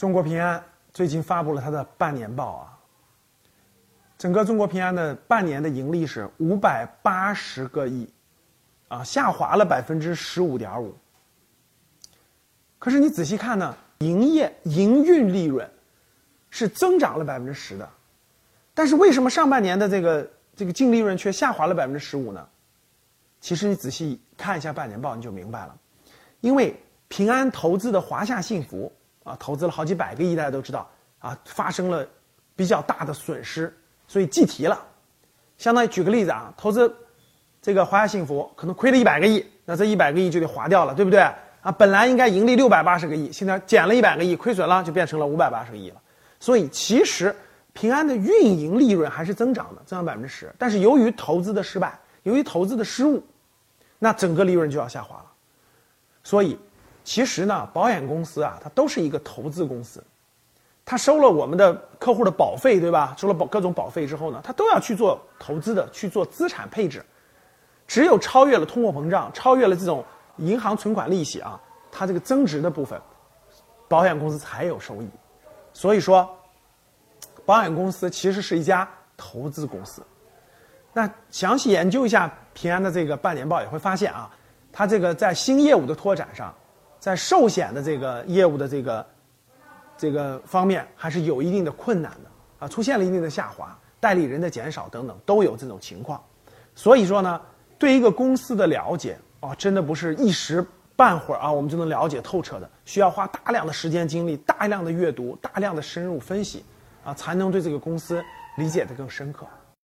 中国平安最近发布了它的半年报啊，整个中国平安的半年的盈利是五百八十个亿，啊，下滑了百分之十五点五。可是你仔细看呢，营业营运利润是增长了百分之十的，但是为什么上半年的这个这个净利润却下滑了百分之十五呢？其实你仔细看一下半年报，你就明白了，因为平安投资的华夏幸福啊，投资了好几百个亿，大家都知道啊，发生了比较大的损失，所以计提了。相当于举个例子啊，投资这个华夏幸福可能亏了一百个亿，那这一百个亿就得划掉了，对不对？啊，本来应该盈利六百八十个亿，现在减了一百个亿，亏损了，就变成了五百八十个亿了。所以其实平安的运营利润还是增长的，增长百分之十。但是由于投资的失败，由于投资的失误，那整个利润就要下滑了。所以其实呢，保险公司啊，它都是一个投资公司，它收了我们的客户的保费，对吧？收了保各种保费之后呢，它都要去做投资的，去做资产配置。只有超越了通货膨胀，超越了这种。银行存款利息啊，它这个增值的部分，保险公司才有收益。所以说，保险公司其实是一家投资公司。那详细研究一下平安的这个半年报，也会发现啊，它这个在新业务的拓展上，在寿险的这个业务的这个这个方面，还是有一定的困难的啊，出现了一定的下滑，代理人的减少等等，都有这种情况。所以说呢，对一个公司的了解。啊，真的不是一时半会儿啊，我们就能了解透彻的，需要花大量的时间精力，大量的阅读，大量的深入分析，啊，才能对这个公司理解的更深刻。